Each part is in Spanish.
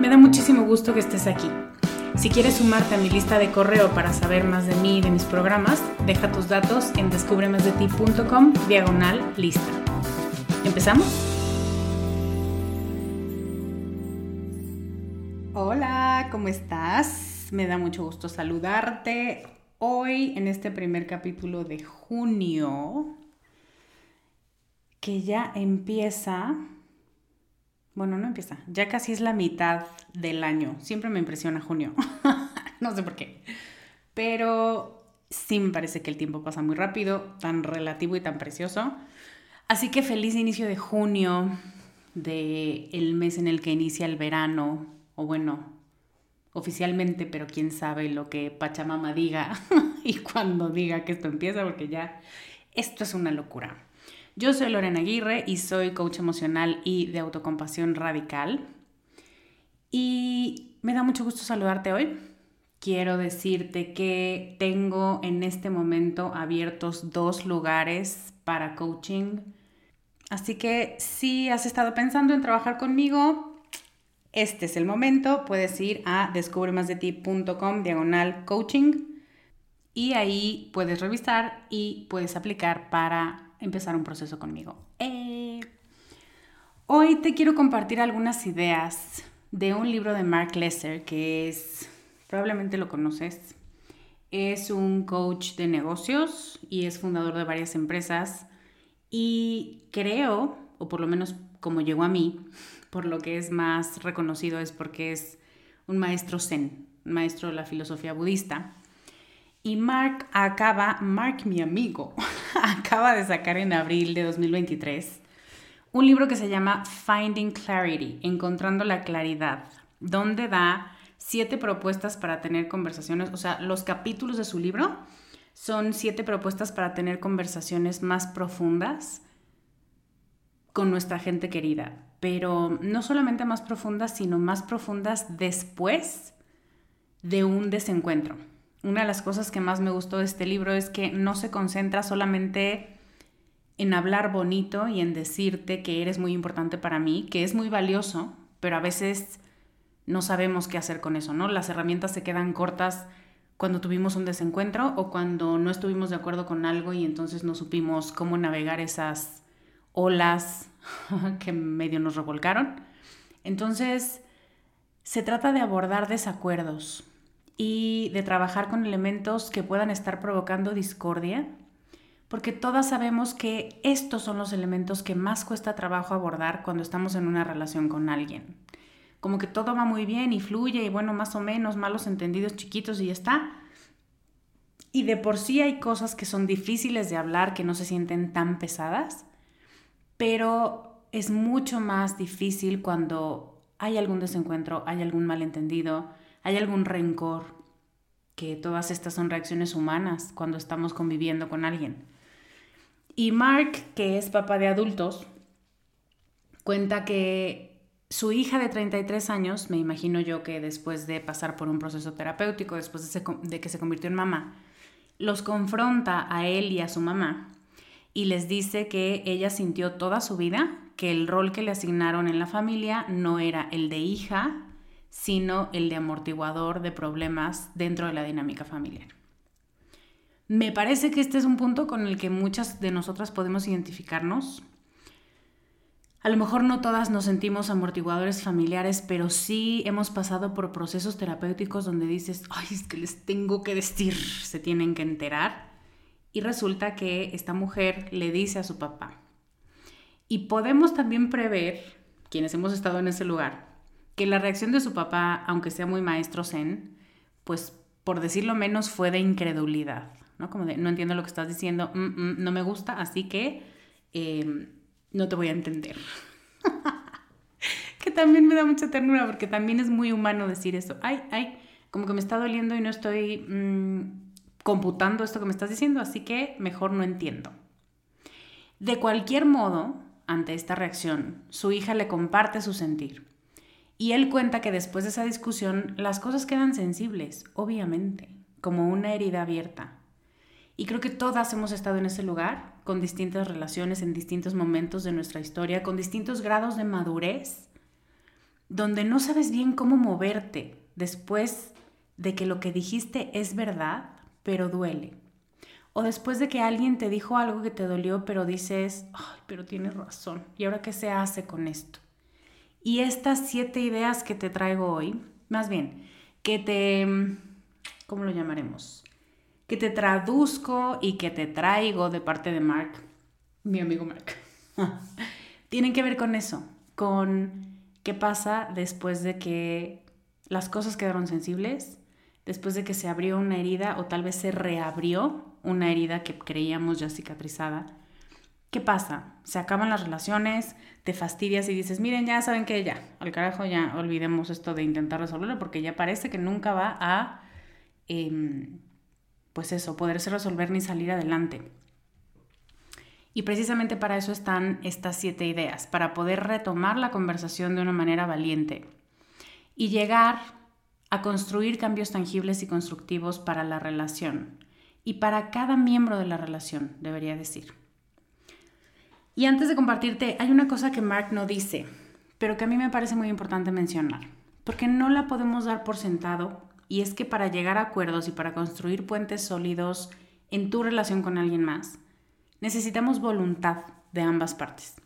Me da muchísimo gusto que estés aquí. Si quieres sumarte a mi lista de correo para saber más de mí y de mis programas, deja tus datos en descubremasdeti.com diagonal lista. ¿Empezamos? Hola, ¿cómo estás? Me da mucho gusto saludarte hoy en este primer capítulo de junio, que ya empieza bueno, no empieza. Ya casi es la mitad del año. Siempre me impresiona junio. no sé por qué. Pero sí me parece que el tiempo pasa muy rápido, tan relativo y tan precioso. Así que feliz inicio de junio, de el mes en el que inicia el verano, o bueno, oficialmente, pero quién sabe lo que Pachamama diga y cuando diga que esto empieza, porque ya esto es una locura. Yo soy Lorena Aguirre y soy coach emocional y de autocompasión radical. Y me da mucho gusto saludarte hoy. Quiero decirte que tengo en este momento abiertos dos lugares para coaching. Así que si has estado pensando en trabajar conmigo, este es el momento. Puedes ir a descubremasdeti.com diagonal coaching y ahí puedes revisar y puedes aplicar para empezar un proceso conmigo. Eh, hoy te quiero compartir algunas ideas de un libro de Mark Lesser que es, probablemente lo conoces, es un coach de negocios y es fundador de varias empresas y creo, o por lo menos como llegó a mí, por lo que es más reconocido es porque es un maestro zen, un maestro de la filosofía budista. Y Mark acaba, Mark mi amigo, acaba de sacar en abril de 2023 un libro que se llama Finding Clarity, Encontrando la Claridad, donde da siete propuestas para tener conversaciones, o sea, los capítulos de su libro son siete propuestas para tener conversaciones más profundas con nuestra gente querida, pero no solamente más profundas, sino más profundas después de un desencuentro una de las cosas que más me gustó de este libro es que no se concentra solamente en hablar bonito y en decirte que eres muy importante para mí, que es muy valioso, pero a veces no sabemos qué hacer con eso, ¿no? Las herramientas se quedan cortas cuando tuvimos un desencuentro o cuando no estuvimos de acuerdo con algo y entonces no supimos cómo navegar esas olas que medio nos revolcaron. Entonces, se trata de abordar desacuerdos y de trabajar con elementos que puedan estar provocando discordia, porque todas sabemos que estos son los elementos que más cuesta trabajo abordar cuando estamos en una relación con alguien como que todo va muy bien y fluye y bueno, más o menos, malos entendidos chiquitos y ya está. Y de por sí hay cosas que son difíciles de hablar, que no se sienten tan pesadas, pero es mucho más difícil cuando hay algún desencuentro, hay algún malentendido, hay algún rencor, que todas estas son reacciones humanas cuando estamos conviviendo con alguien. Y Mark, que es papá de adultos, cuenta que su hija de 33 años, me imagino yo que después de pasar por un proceso terapéutico, después de, que se convirtió en mamá, los confronta a él y a su mamá y les dice que ella sintió toda su vida que el rol que le asignaron en la familia no era el de hija, sino el de amortiguador de problemas dentro de la dinámica familiar. Me parece que este es un punto con el que muchas de nosotras podemos identificarnos a lo mejor no todas nos sentimos amortiguadores familiares, pero sí hemos pasado por procesos terapéuticos donde dices, ay, es que les tengo que decir, se tienen que enterar. Y resulta que esta mujer le dice a su papá. Y podemos también prever, quienes hemos estado en ese lugar, que la reacción de su papá, aunque sea muy maestro zen, pues por decirlo menos fue de incredulidad, ¿no? Como de, no entiendo lo que estás diciendo, mm, mm, no me gusta, así que... Eh, no te voy a entender. que también me da mucha ternura porque también es muy humano decir eso. Ay, ay, como que me está doliendo y no estoy mm, computando esto que me estás diciendo, así que mejor no entiendo. De cualquier modo, ante esta reacción, su hija le comparte su sentir. Y él cuenta que después de esa discusión las cosas quedan sensibles, obviamente, como una herida abierta. Y creo que todas hemos estado en ese lugar, con distintas relaciones en distintos momentos de nuestra historia, con distintos grados de madurez, donde no sabes bien cómo moverte después de que lo que dijiste es verdad, pero duele. O después de que alguien te dijo algo que te dolió, pero dices, ay, pero tienes razón. ¿Y ahora qué se hace con esto? Y estas siete ideas que te traigo hoy, más bien, que te, ¿cómo lo llamaremos? que te traduzco y que te traigo de parte de Mark, mi amigo Mark, tienen que ver con eso, con qué pasa después de que las cosas quedaron sensibles, después de que se abrió una herida o tal vez se reabrió una herida que creíamos ya cicatrizada. ¿Qué pasa? Se acaban las relaciones, te fastidias y dices, miren, ya saben que ya, al carajo ya olvidemos esto de intentar resolverlo porque ya parece que nunca va a... Em, pues eso, poderse resolver ni salir adelante. Y precisamente para eso están estas siete ideas, para poder retomar la conversación de una manera valiente y llegar a construir cambios tangibles y constructivos para la relación y para cada miembro de la relación, debería decir. Y antes de compartirte, hay una cosa que Mark no dice, pero que a mí me parece muy importante mencionar, porque no la podemos dar por sentado y es que para llegar a acuerdos y para construir puentes sólidos en tu relación con alguien más, necesitamos voluntad de ambas partes.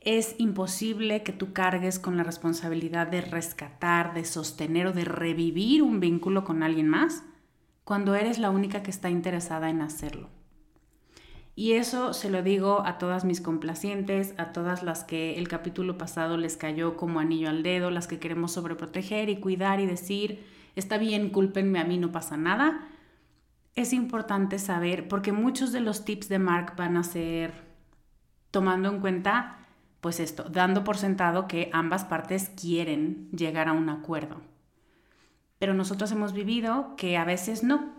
Es imposible que tú cargues con la responsabilidad de rescatar, de sostener o de revivir un vínculo con alguien más cuando eres la única que está interesada en hacerlo. Y eso se lo digo a todas mis complacientes, a todas las que el capítulo pasado les cayó como anillo al dedo, las que queremos sobreproteger y cuidar y decir, está bien, cúlpenme a mí, no pasa nada. Es importante saber, porque muchos de los tips de Mark van a ser tomando en cuenta, pues esto, dando por sentado que ambas partes quieren llegar a un acuerdo. Pero nosotros hemos vivido que a veces no,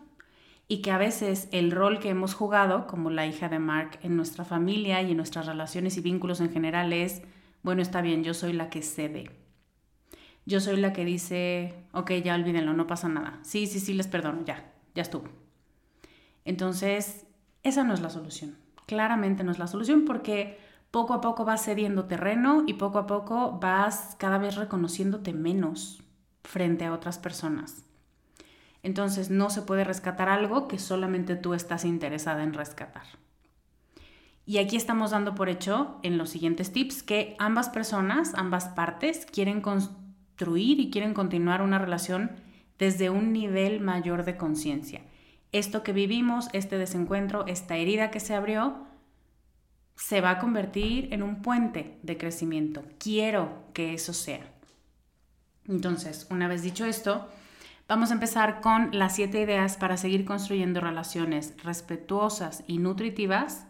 y que a veces el rol que hemos jugado como la hija de Mark en nuestra familia y en nuestras relaciones y vínculos en general es, bueno, está bien, yo soy la que cede yo soy la que dice, ok, ya olvídenlo, no pasa nada. Sí, sí, sí, les perdono, ya, ya estuvo. Entonces, esa no es la solución. Claramente no es la solución porque poco a poco vas cediendo terreno y poco a poco vas cada vez reconociéndote menos frente a otras personas. Entonces no se puede rescatar algo que solamente tú estás interesada en rescatar. Y aquí estamos dando por hecho en los siguientes tips que ambas personas, ambas partes, quieren construir y quieren continuar una relación desde un nivel mayor de conciencia. Esto que vivimos, este desencuentro, esta herida que se abrió, se va a convertir en un puente de crecimiento. Quiero que eso sea. Entonces, una vez dicho esto, vamos a empezar con las siete ideas para seguir construyendo relaciones respetuosas y nutritivas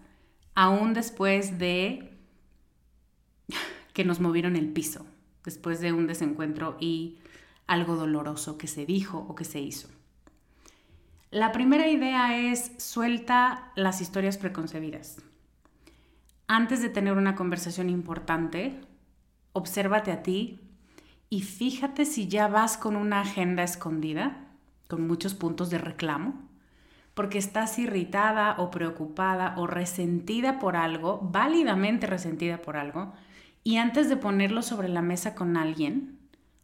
aún después de que nos movieron el piso, después de un desencuentro y algo doloroso que se dijo o que se hizo. La primera idea es suelta las historias preconcebidas. Antes de tener una conversación importante, obsérvate a ti y fíjate si ya vas con una agenda escondida, con muchos puntos de reclamo porque estás irritada o preocupada o resentida por algo, válidamente resentida por algo, y antes de ponerlo sobre la mesa con alguien,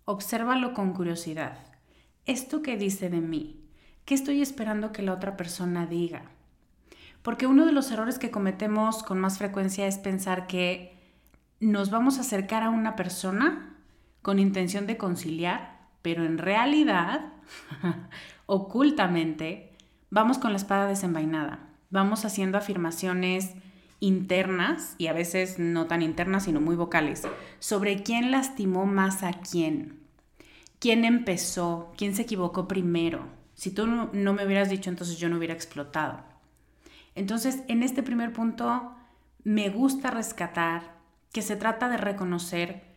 obsérvalo con curiosidad. ¿Esto qué dice de mí? ¿Qué estoy esperando que la otra persona diga? Porque uno de los errores que cometemos con más frecuencia es pensar que nos vamos a acercar a una persona con intención de conciliar, pero en realidad, ocultamente, vamos con la espada desenvainada, vamos haciendo afirmaciones internas y a veces no tan internas, sino muy vocales, sobre quién lastimó más a quién, quién empezó, quién se equivocó primero. Si tú no, me hubieras dicho, entonces yo no hubiera explotado. Entonces, en este primer punto, me gusta rescatar que se trata de reconocer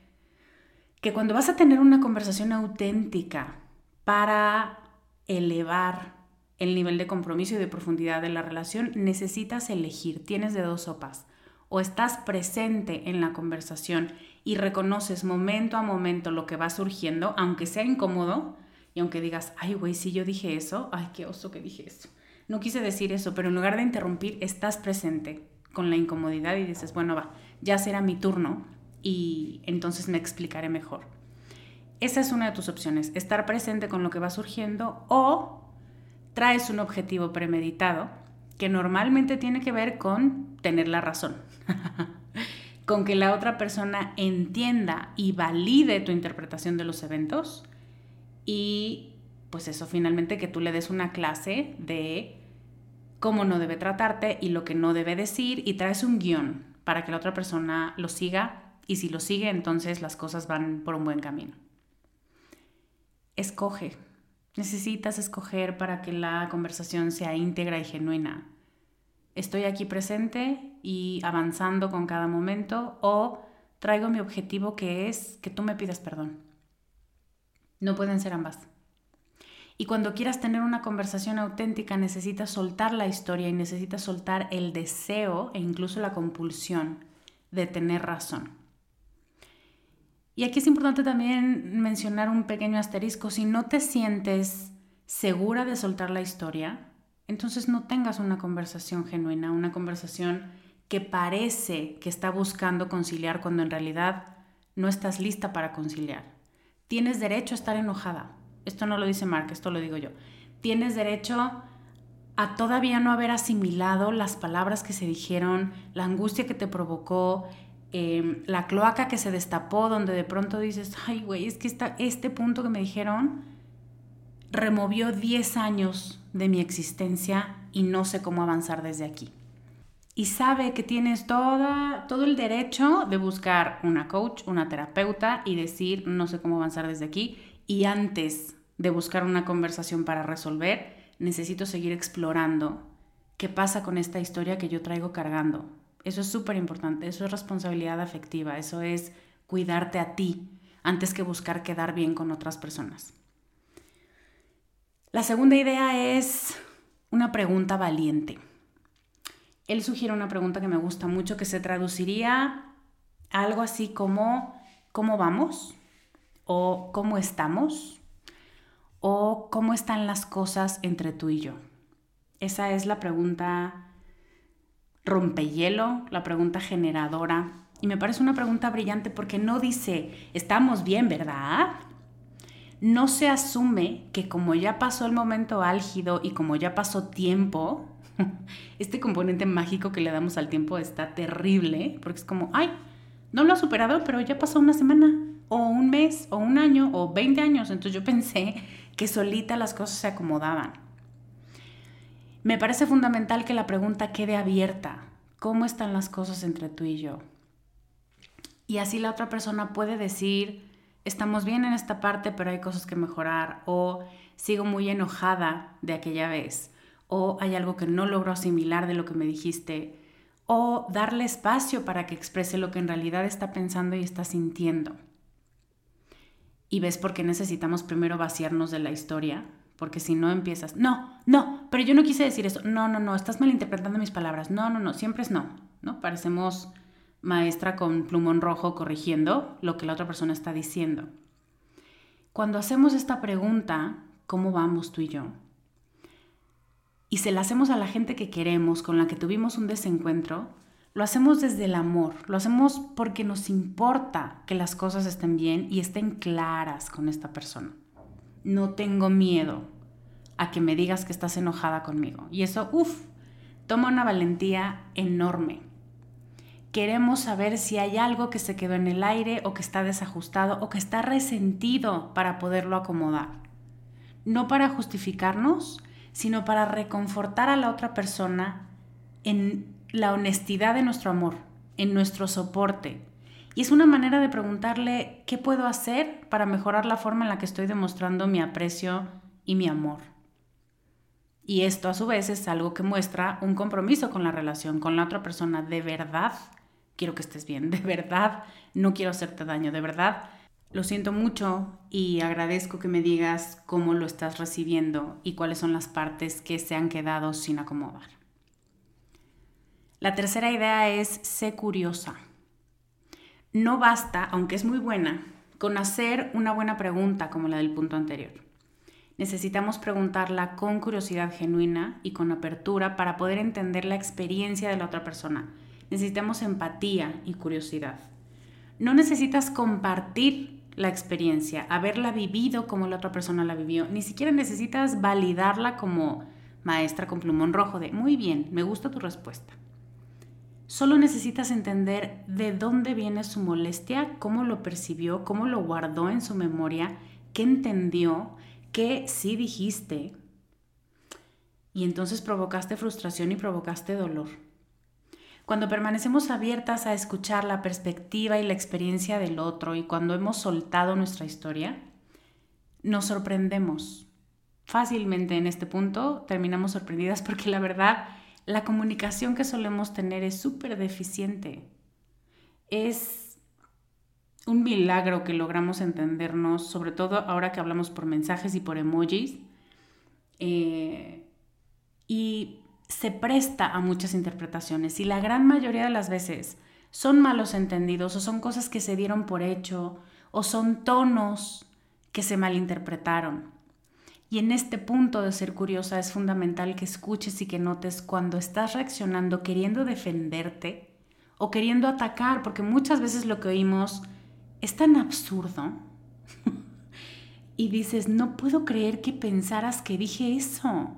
que cuando vas a tener una conversación auténtica para elevar el nivel de compromiso y de profundidad de la relación, necesitas elegir, tienes de dos sopas. O estás presente en la conversación y reconoces momento a momento lo que va surgiendo, aunque sea incómodo, y aunque digas, ay, güey, si yo dije eso, ay, qué oso que dije eso. No quise decir eso, pero en lugar de interrumpir, estás presente con la incomodidad y dices, bueno, va, ya será mi turno y entonces me explicaré mejor. Esa es una de tus opciones, estar presente con lo que va surgiendo o traes un objetivo premeditado que normalmente tiene que ver con tener la razón, con que la otra persona entienda y valide tu interpretación de los eventos y pues eso finalmente que tú le des una clase de cómo no debe tratarte y lo que no debe decir y traes un guion para que la otra persona lo siga y si lo sigue entonces las cosas van por un buen camino. Escoge necesitas escoger para que la conversación sea íntegra y genuina. Estoy aquí presente y avanzando con cada momento o traigo mi objetivo que es que tú me pidas perdón. No pueden ser ambas. Y cuando quieras tener una conversación auténtica necesitas soltar la historia y necesitas soltar el deseo e incluso la compulsión de tener razón. Y aquí es importante también mencionar un pequeño asterisco. Si no te sientes segura de soltar la historia, entonces no tengas una conversación genuina, una conversación que parece que está buscando conciliar cuando en realidad no estás lista para conciliar. Tienes derecho a estar enojada. Esto no lo dice Mark, esto lo digo yo. Tienes derecho a todavía no haber asimilado las palabras que se dijeron, la angustia que te provocó, Em, la cloaca que se destapó, donde de pronto dices, ay, güey, es que este punto que me dijeron removió 10 años de mi existencia y no sé cómo avanzar desde aquí. Y sabe que tienes toda, todo el derecho de buscar una coach, una terapeuta y decir, no sé cómo avanzar desde aquí. Y antes de buscar una conversación para resolver, necesito seguir explorando qué pasa con esta historia que yo traigo cargando eso es súper importante, eso es responsabilidad afectiva, eso es cuidarte a ti antes que buscar quedar bien con otras personas. La segunda idea es una pregunta valiente. Él sugiere una pregunta que me gusta mucho que se traduciría algo así como ¿cómo vamos? o ¿cómo estamos? o ¿cómo están las cosas entre tú y yo? Esa es la pregunta rompehielo, la pregunta generadora. Y me parece una pregunta brillante porque no dice, estamos bien, ¿verdad? no se asume que como ya pasó el momento álgido y como ya pasó tiempo, este componente mágico que le damos al tiempo está terrible, porque es como, ay, no lo ha superado, pero ya pasó una semana, o un mes, o un año, o 20 años. Entonces yo pensé que solita las cosas se acomodaban. Me parece fundamental que la pregunta quede abierta. ¿Cómo están las cosas entre tú y yo? Y así la otra persona puede decir, estamos bien en esta parte, pero hay cosas que mejorar, o sigo muy enojada de aquella vez, o hay algo que no logro asimilar de lo que me dijiste, o darle espacio para que exprese lo que en realidad está pensando y está sintiendo. Y ves por qué necesitamos primero vaciarnos de la historia, porque si no empiezas, no, no, pero yo no quise decir eso, no, no, no, estás malinterpretando mis palabras, no, no, no, siempre es no, ¿no? Parecemos maestra con plumón rojo corrigiendo lo que la otra persona está diciendo. Cuando hacemos esta pregunta, ¿cómo vamos tú y yo? Y se la hacemos a la gente que queremos, con la que tuvimos un desencuentro, lo hacemos desde el amor, lo hacemos porque nos importa que las cosas estén bien y estén claras con esta persona. No tengo miedo a que me digas que estás enojada conmigo. Y eso, uff, toma una valentía enorme queremos saber si hay algo que se quedó en el aire o que está desajustado o que está resentido para poderlo acomodar. No para justificarnos, sino para reconfortar a la otra persona en la honestidad de nuestro amor, en nuestro soporte. Y es una manera de preguntarle qué puedo hacer para mejorar la forma en la que estoy demostrando mi aprecio y mi amor. Y esto a su vez es algo que muestra un compromiso con la relación, con la otra persona de verdad quiero que estés bien, de verdad, no quiero hacerte daño, de verdad. Lo siento mucho y agradezco que me digas cómo lo estás recibiendo y cuáles son las partes que se han quedado sin acomodar. La tercera idea es sé curiosa. No basta, aunque es muy buena, con hacer una buena pregunta como la del punto anterior. Necesitamos preguntarla con curiosidad genuina y con apertura para poder entender la experiencia de la otra persona necesitamos empatía y curiosidad. No necesitas compartir la experiencia, haberla vivido como la otra persona la vivió, ni siquiera necesitas validarla como maestra con plumón rojo de, muy bien, me gusta tu respuesta. Solo necesitas entender de dónde viene su molestia, cómo lo percibió, cómo lo guardó en su memoria, qué entendió, qué sí dijiste. Y entonces provocaste frustración y provocaste dolor. Cuando permanecemos abiertas a escuchar la perspectiva y la experiencia del otro y cuando hemos soltado nuestra historia, nos sorprendemos. Fácilmente en este punto terminamos sorprendidas porque la verdad, la comunicación que solemos tener es súper deficiente. Es un milagro que logramos entendernos, sobre todo ahora que hablamos por mensajes y por emojis. Eh, y se presta a muchas interpretaciones y la gran mayoría de las veces son malos entendidos o son cosas que se dieron por hecho o son tonos que se malinterpretaron. Y en este punto de ser curiosa es fundamental que escuches y que notes cuando estás reaccionando queriendo defenderte o queriendo atacar, porque muchas veces lo que oímos es tan absurdo. y dices, no puedo creer que pensaras que dije eso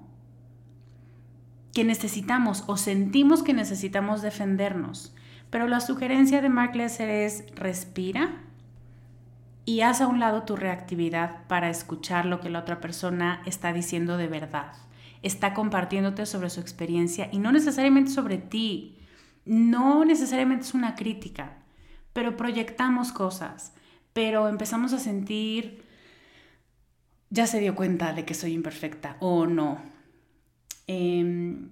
que necesitamos o sentimos que necesitamos defendernos. Pero la sugerencia de Mark Lesser es respira y haz a un lado tu reactividad para escuchar lo que la otra persona está diciendo de verdad. Está compartiéndote sobre su experiencia y no necesariamente sobre ti. No necesariamente es una crítica, pero proyectamos cosas, pero empezamos a sentir, ya se dio cuenta de que soy imperfecta o no, Em,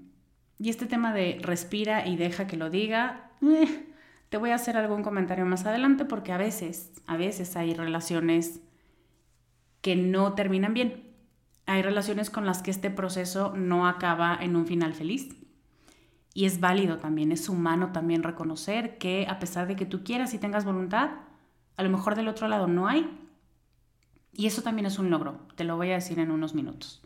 y este tema de respira y deja que lo diga, eh, te voy a hacer algún comentario más adelante porque a veces, a veces hay relaciones que no terminan bien. Hay relaciones con las que este proceso no acaba en un final feliz. Y es válido también, es humano también reconocer que a pesar de que tú quieras y tengas voluntad, a lo mejor del otro lado no hay. Y eso también es un logro, te lo voy a decir en unos minutos.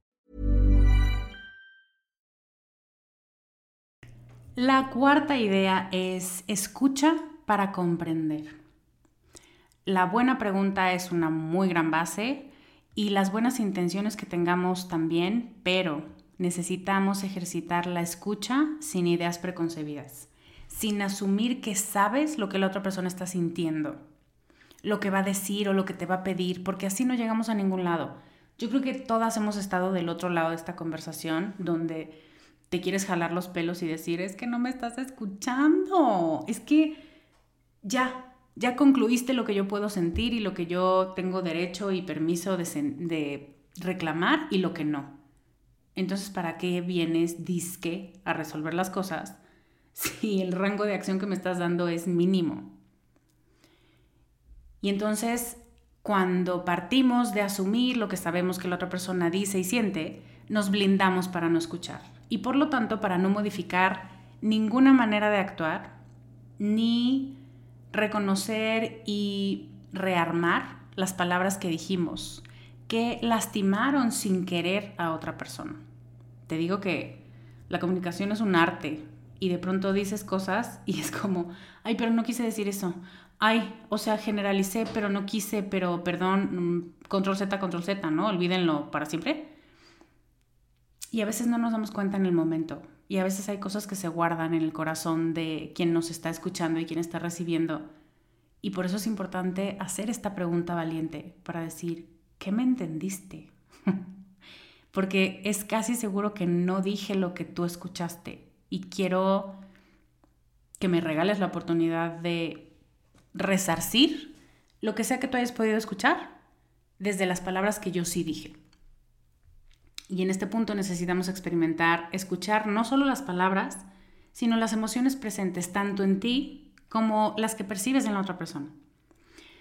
La cuarta idea es escucha para comprender. La buena pregunta es una muy gran base y las buenas intenciones que tengamos también, pero necesitamos ejercitar la escucha sin ideas preconcebidas, sin asumir que sabes lo que la otra persona está sintiendo, lo que va a decir o lo que te va a pedir, porque así no llegamos a ningún lado. Yo creo que todas hemos estado del otro lado de esta conversación donde te quieres jalar los pelos y decir, es que no me estás escuchando, es que ya, ya concluiste lo que yo puedo sentir y lo que yo tengo derecho y permiso de, reclamar y lo que no. Entonces, ¿para qué vienes disque a resolver las cosas si el rango de acción que me estás dando es mínimo? Y entonces, cuando partimos de asumir lo que sabemos que la otra persona dice y siente, nos blindamos para no escuchar y por lo tanto para no modificar ninguna manera de actuar ni reconocer y rearmar las palabras que dijimos, que lastimaron sin querer a otra persona. Te digo que la comunicación es un arte y de pronto dices cosas y es como, ay, pero no quise decir eso. Ay, o sea, generalicé, pero no quise, pero perdón, mm, control Z, control Z, ¿no? Olvídenlo para siempre. Y a veces no nos damos cuenta en el momento. Y a veces hay cosas que se guardan en el corazón de quien nos está escuchando y quien está recibiendo. Y por eso es importante hacer esta pregunta valiente para decir, ¿qué me entendiste? Porque es casi seguro que no dije lo que tú escuchaste y quiero que me regales la oportunidad de resarcir lo que sea que tú hayas podido escuchar desde las palabras que yo sí dije. Y en este punto necesitamos experimentar, escuchar no solo las palabras, sino las emociones presentes tanto en ti como las que percibes en la otra persona.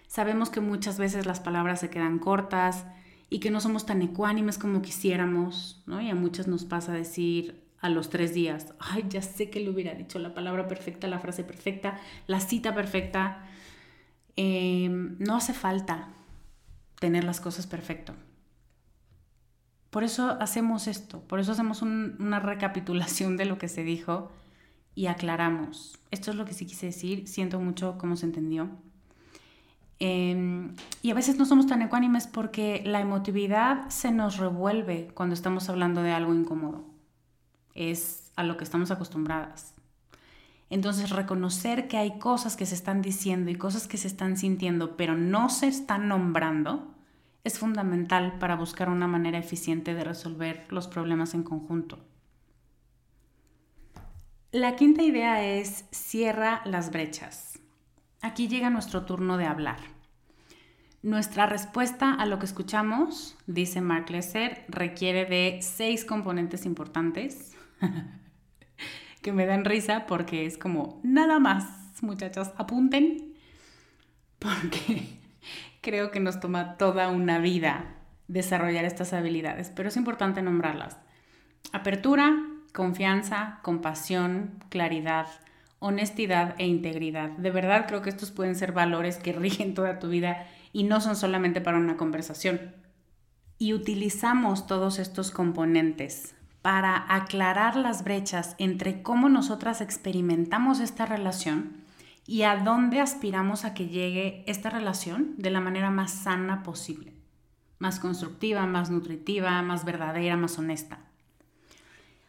Sabemos que muchas veces las palabras se quedan cortas y que no somos tan ecuánimes como quisiéramos, ¿no? Y a muchas nos pasa decir a los tres días, ay, ya sé que le hubiera dicho la palabra perfecta, la frase perfecta, la cita perfecta. Em, no hace falta tener las cosas perfecto. Por eso hacemos esto, por eso hacemos una recapitulación de lo que se dijo y aclaramos. Esto es lo que sí quise decir, siento mucho cómo se entendió. Em, y a veces no somos tan ecuánimes porque la emotividad se nos revuelve cuando estamos hablando de algo incómodo. Es a lo que estamos acostumbradas. Entonces, reconocer que hay cosas que se están diciendo y cosas que se están sintiendo, pero no se están nombrando, es fundamental para buscar una manera eficiente de resolver los problemas en conjunto. La quinta idea es cierra las brechas. Aquí llega nuestro turno de hablar. Nuestra respuesta a lo que escuchamos, dice Mark Lesser, requiere de seis componentes importantes que me dan risa porque es como nada más, muchachos, apunten, porque creo que nos toma toda una vida desarrollar estas habilidades, pero es importante nombrarlas. Apertura, confianza, compasión, claridad, honestidad e integridad. De verdad creo que estos pueden ser valores que rigen toda tu vida y no son solamente para una conversación. Y utilizamos todos estos componentes para aclarar las brechas entre cómo nosotras experimentamos esta relación y a dónde aspiramos a que llegue esta relación de la manera más sana posible, más constructiva, más nutritiva, más verdadera, más honesta.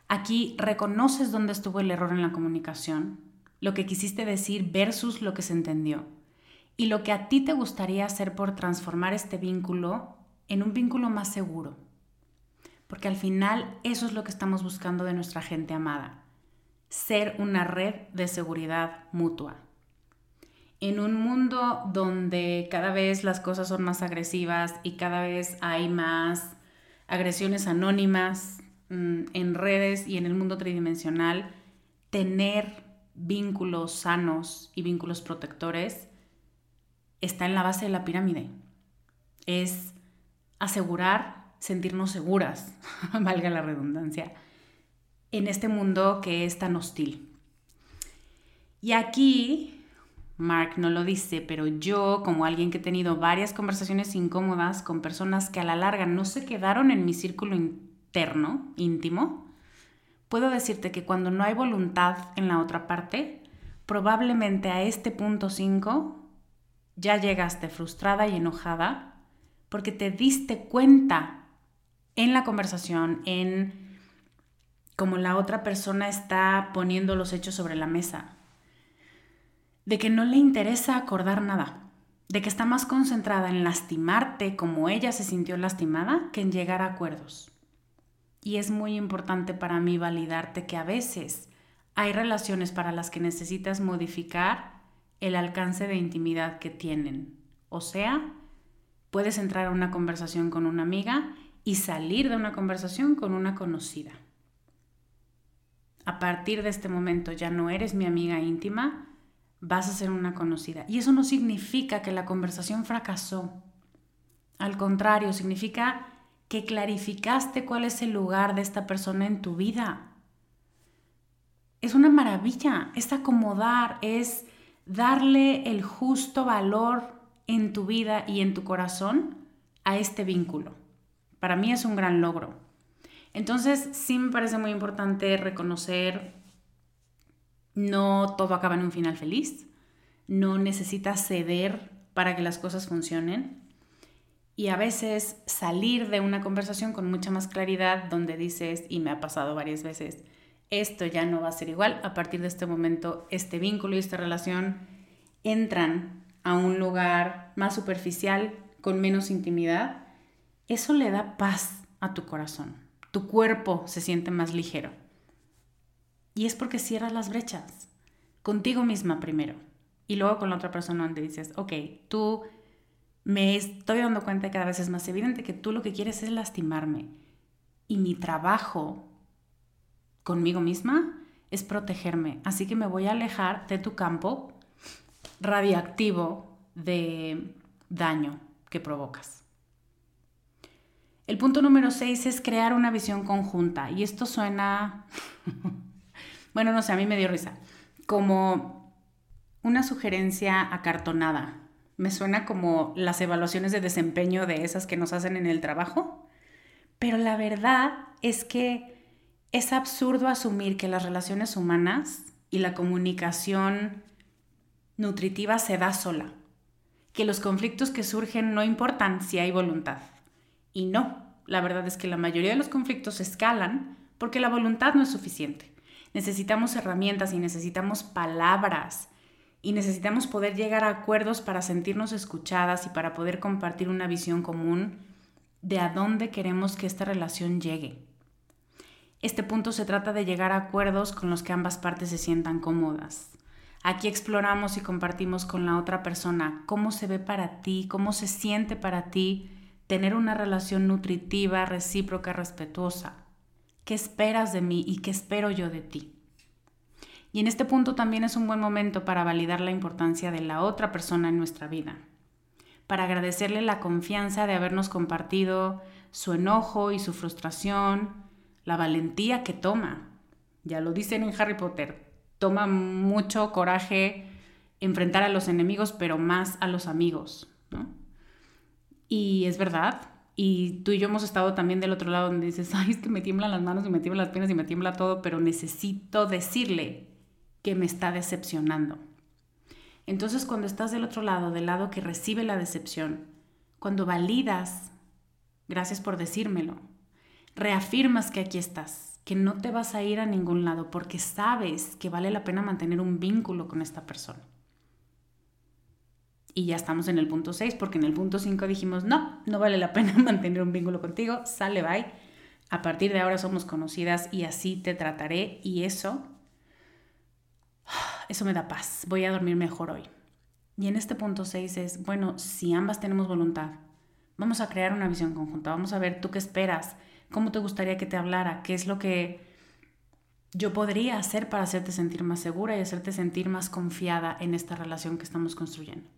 Aquí reconoces dónde estuvo el error en la comunicación, lo que quisiste decir versus lo que se entendió y lo que a ti te gustaría hacer por transformar este vínculo en un vínculo más seguro. Porque al final eso es lo que estamos buscando de nuestra gente amada, ser una red de seguridad mutua en un mundo donde cada vez las cosas son más agresivas y cada vez hay más agresiones anónimas mm, en redes y en el mundo tridimensional, tener vínculos sanos y vínculos protectores está en la base de la pirámide. Es asegurar sentirnos seguras, valga la redundancia, en este mundo que es tan hostil. Y aquí, Mark no lo dice, pero yo, como alguien que he tenido varias conversaciones incómodas con personas que a la larga no se quedaron en mi círculo interno, íntimo, puedo decirte que cuando no hay voluntad en la otra parte, probablemente a este punto 5 ya llegaste frustrada y enojada porque te diste cuenta en la conversación, en cómo la otra persona está poniendo los hechos sobre la mesa, de que no le interesa acordar nada, de que está más concentrada en lastimarte como ella se sintió lastimada que en llegar a acuerdos. Y es muy importante para mí validarte que a veces hay relaciones para las que necesitas modificar el alcance de intimidad que tienen. O sea, puedes entrar a una conversación con una amiga y salir de una conversación con una conocida. A partir de este momento ya no eres mi amiga íntima, vas a ser una conocida. Y eso no significa que la conversación fracasó. Al contrario, significa que clarificaste cuál es el lugar de esta persona en tu vida. Es una maravilla, es acomodar, es darle el justo valor en tu vida y en tu corazón a este vínculo. Para mí es un gran logro. Entonces, sí me parece muy importante reconocer, no todo acaba en un final feliz, no necesitas ceder para que las cosas funcionen y a veces salir de una conversación con mucha más claridad donde dices, y me ha pasado varias veces, esto ya no va a ser igual, a partir de este momento este vínculo y esta relación entran a un lugar más superficial, con menos intimidad, eso le da paz a tu corazón. Tu cuerpo se siente más ligero. Y es porque cierras las brechas, contigo misma primero, y luego con la otra persona donde dices, ok, tú me estoy dando cuenta cada vez es más evidente que tú lo que quieres es lastimarme. Y mi trabajo conmigo misma es protegerme. Así que me voy a alejar de tu campo radiactivo de daño que provocas. El punto número 6 es crear una visión conjunta. Y esto suena, bueno, no sé, a mí me dio risa, como una sugerencia acartonada me suena como las evaluaciones de desempeño de esas que nos hacen en el trabajo. Pero la verdad es que es absurdo asumir que las relaciones humanas y la comunicación nutritiva se da sola. Que los conflictos que surgen no importan si hay voluntad. Y no, la verdad es que la mayoría de los conflictos escalan porque la voluntad no es suficiente. Necesitamos herramientas y necesitamos palabras y necesitamos poder llegar a acuerdos para sentirnos escuchadas y para poder compartir una visión común de a dónde queremos que esta relación llegue. Este punto se trata de llegar a acuerdos con los que ambas partes se sientan cómodas. Aquí exploramos y compartimos con la otra persona cómo se ve para ti, cómo se siente para ti tener una relación nutritiva, recíproca, respetuosa. ¿Qué esperas de mí y qué espero yo de ti? Y en este punto también es un buen momento para validar la importancia de la otra persona en nuestra vida, para agradecerle la confianza de habernos compartido su enojo y su frustración, la valentía que toma. Ya lo dicen en Harry Potter, toma mucho coraje enfrentar a los enemigos, pero más a los amigos, Y es verdad, y tú y yo hemos estado también del otro lado donde dices, ay, es que me tiemblan las manos y me tiemblan las piernas y me tiembla todo, pero necesito decirle, que me está decepcionando. Entonces cuando estás del otro lado, del lado que recibe la decepción, cuando validas, gracias por decírmelo, reafirmas que aquí estás, que no te vas a ir a ningún lado porque sabes que vale la pena mantener un vínculo con esta persona. Y ya estamos en el punto 6 porque en el punto 5 dijimos, no, no vale la pena mantener un vínculo contigo, sale, bye. A partir de ahora somos conocidas y así te trataré y eso eso me da paz, voy a dormir mejor hoy. Y en este punto 6 es, bueno, si ambas tenemos voluntad, vamos a crear una visión conjunta, vamos a ver tú qué esperas, cómo te gustaría que te hablara, qué es lo que yo podría hacer para hacerte sentir más segura y hacerte sentir más confiada en esta relación que estamos construyendo.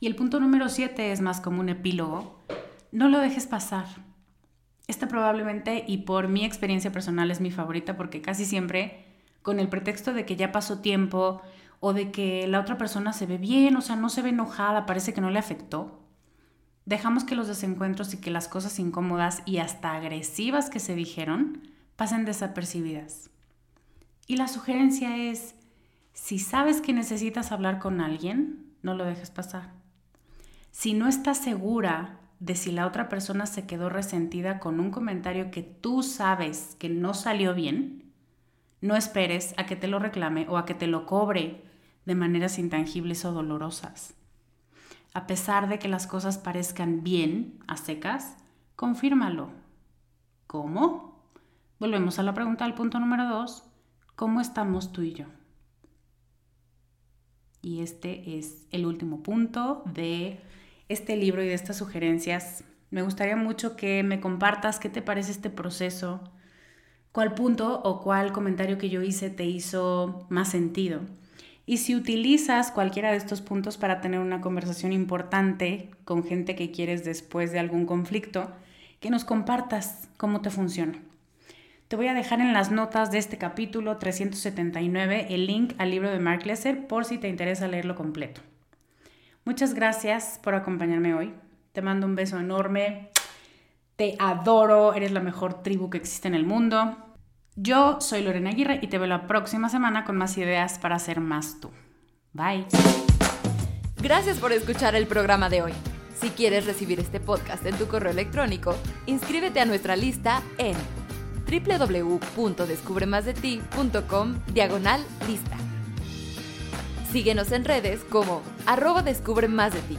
Y el punto número siete es más como un epílogo. No lo dejes pasar. Esta probablemente, y por mi experiencia personal, es mi favorita porque casi siempre, con el pretexto de que ya pasó tiempo o de que la otra persona se ve bien, o sea, no se ve enojada, parece que no le afectó, dejamos que los desencuentros y que las cosas incómodas y hasta agresivas que se dijeron pasen desapercibidas. Y la sugerencia es, si sabes que necesitas hablar con alguien, no lo dejes pasar. Si no estás segura de si la otra persona se quedó resentida con un comentario que tú sabes que no salió bien, no esperes a que te lo reclame o a que te lo cobre de maneras intangibles o dolorosas. A pesar de que las cosas parezcan bien a secas, confírmalo. ¿Cómo? Volvemos a la pregunta del punto número dos. ¿Cómo estamos tú y yo? Y este es el último punto de este libro y de estas sugerencias. Me gustaría mucho que me compartas qué te parece este proceso, cuál punto o cuál comentario que yo hice te hizo más sentido. Y si utilizas cualquiera de estos puntos para tener una conversación importante con gente que quieres después de algún conflicto, que nos compartas cómo te funciona. Te voy a dejar en las notas de este capítulo 379 el link al libro de Mark Lesser por si te interesa leerlo completo. Muchas gracias por acompañarme hoy. Te mando un beso enorme. Te adoro. Eres la mejor tribu que existe en el mundo. Yo soy Lorena Aguirre y te veo la próxima semana con más ideas para ser más tú. Bye. Gracias por escuchar el programa de hoy. Si quieres recibir este podcast en tu correo electrónico, inscríbete a nuestra lista en www.descubremasdeti.com diagonal lista. Síguenos en redes como arroba descubre más de ti.